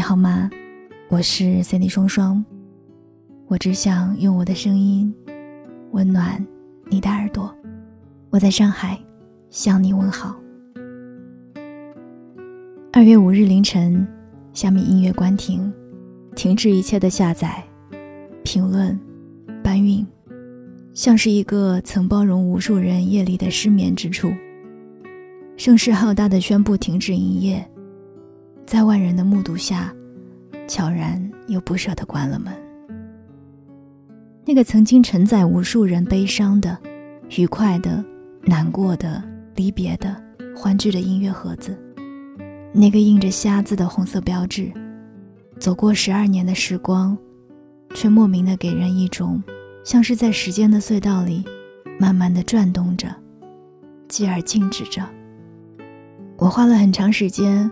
你好吗？我是 Cindy 双双，我只想用我的声音温暖你的耳朵。我在上海向你问好。二月五日凌晨，虾米音乐关停，停止一切的下载、评论、搬运，像是一个曾包容无数人夜里的失眠之处。声势浩大的宣布停止营业。在万人的目睹下，悄然又不舍地关了门。那个曾经承载无数人悲伤的、愉快的、难过的、离别的、欢聚的音乐盒子，那个印着“瞎子”的红色标志，走过十二年的时光，却莫名的给人一种像是在时间的隧道里，慢慢的转动着，继而静止着。我花了很长时间。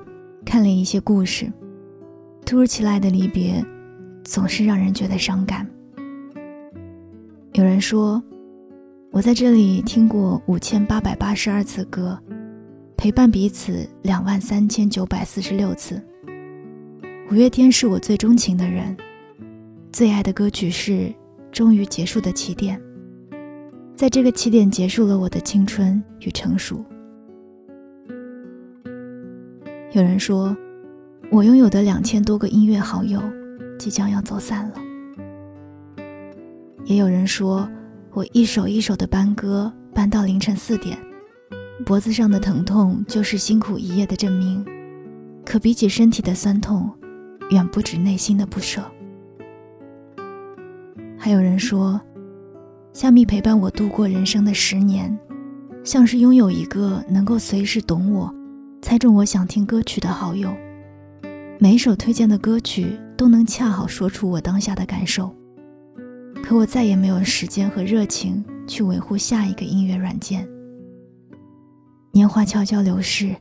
看了一些故事，突如其来的离别，总是让人觉得伤感。有人说，我在这里听过五千八百八十二次歌，陪伴彼此两万三千九百四十六次。五月天是我最钟情的人，最爱的歌曲是《终于结束的起点》，在这个起点结束了我的青春与成熟。有人说，我拥有的两千多个音乐好友，即将要走散了。也有人说，我一首一首的搬歌，搬到凌晨四点，脖子上的疼痛就是辛苦一夜的证明。可比起身体的酸痛，远不止内心的不舍。还有人说，夏蜜陪伴我度过人生的十年，像是拥有一个能够随时懂我。猜中我想听歌曲的好友，每首推荐的歌曲都能恰好说出我当下的感受。可我再也没有时间和热情去维护下一个音乐软件。年华悄悄流逝，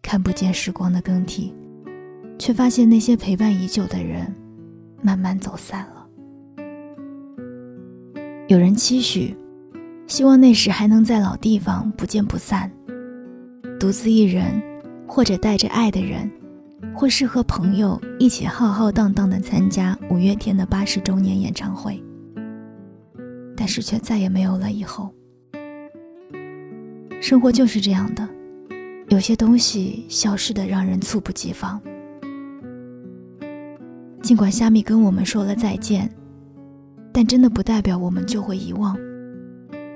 看不见时光的更替，却发现那些陪伴已久的人，慢慢走散了。有人期许，希望那时还能在老地方不见不散，独自一人。或者带着爱的人，或是和朋友一起浩浩荡荡的参加五月天的八十周年演唱会，但是却再也没有了以后。生活就是这样的，有些东西消失的让人猝不及防。尽管虾米跟我们说了再见，但真的不代表我们就会遗忘，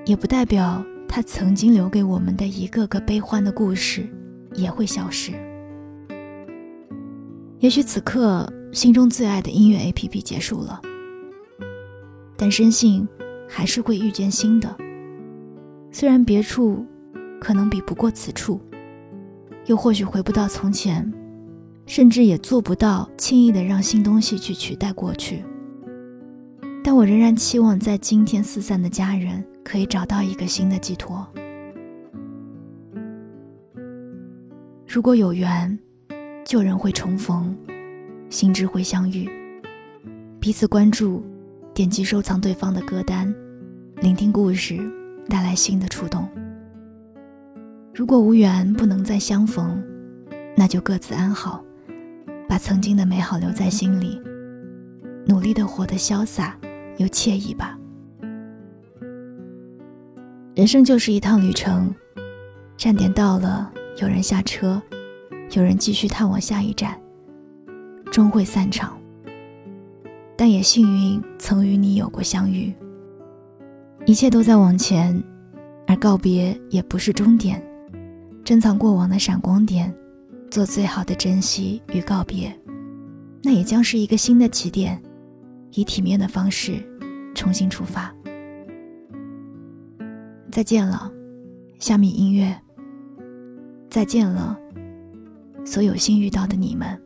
也不代表他曾经留给我们的一个个悲欢的故事。也会消失。也许此刻心中最爱的音乐 APP 结束了，但深信还是会遇见新的。虽然别处可能比不过此处，又或许回不到从前，甚至也做不到轻易的让新东西去取代过去。但我仍然期望在今天四散的家人可以找到一个新的寄托。如果有缘，旧人会重逢，新知会相遇。彼此关注，点击收藏对方的歌单，聆听故事，带来新的触动。如果无缘不能再相逢，那就各自安好，把曾经的美好留在心里，努力的活得潇洒又惬意吧。人生就是一趟旅程，站点到了。有人下车，有人继续探往下一站，终会散场。但也幸运曾与你有过相遇。一切都在往前，而告别也不是终点。珍藏过往的闪光点，做最好的珍惜与告别，那也将是一个新的起点，以体面的方式重新出发。再见了，虾米音乐。再见了，所有新遇到的你们。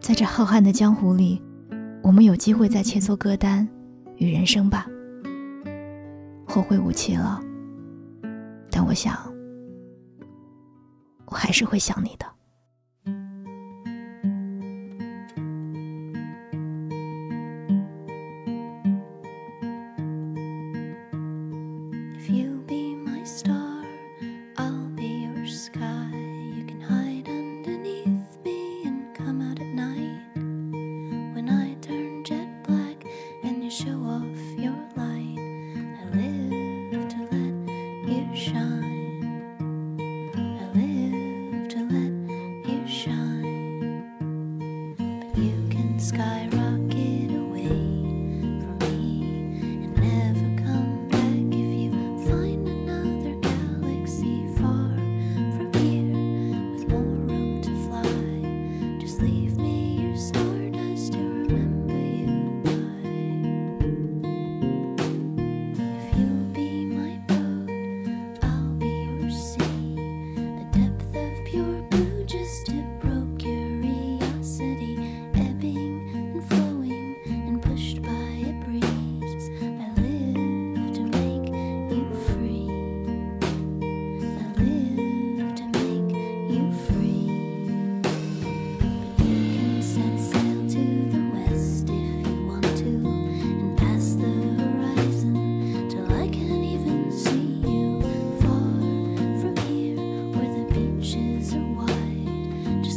在这浩瀚的江湖里，我们有机会再切磋歌单与人生吧。后会无期了，但我想，我还是会想你的。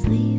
sleep.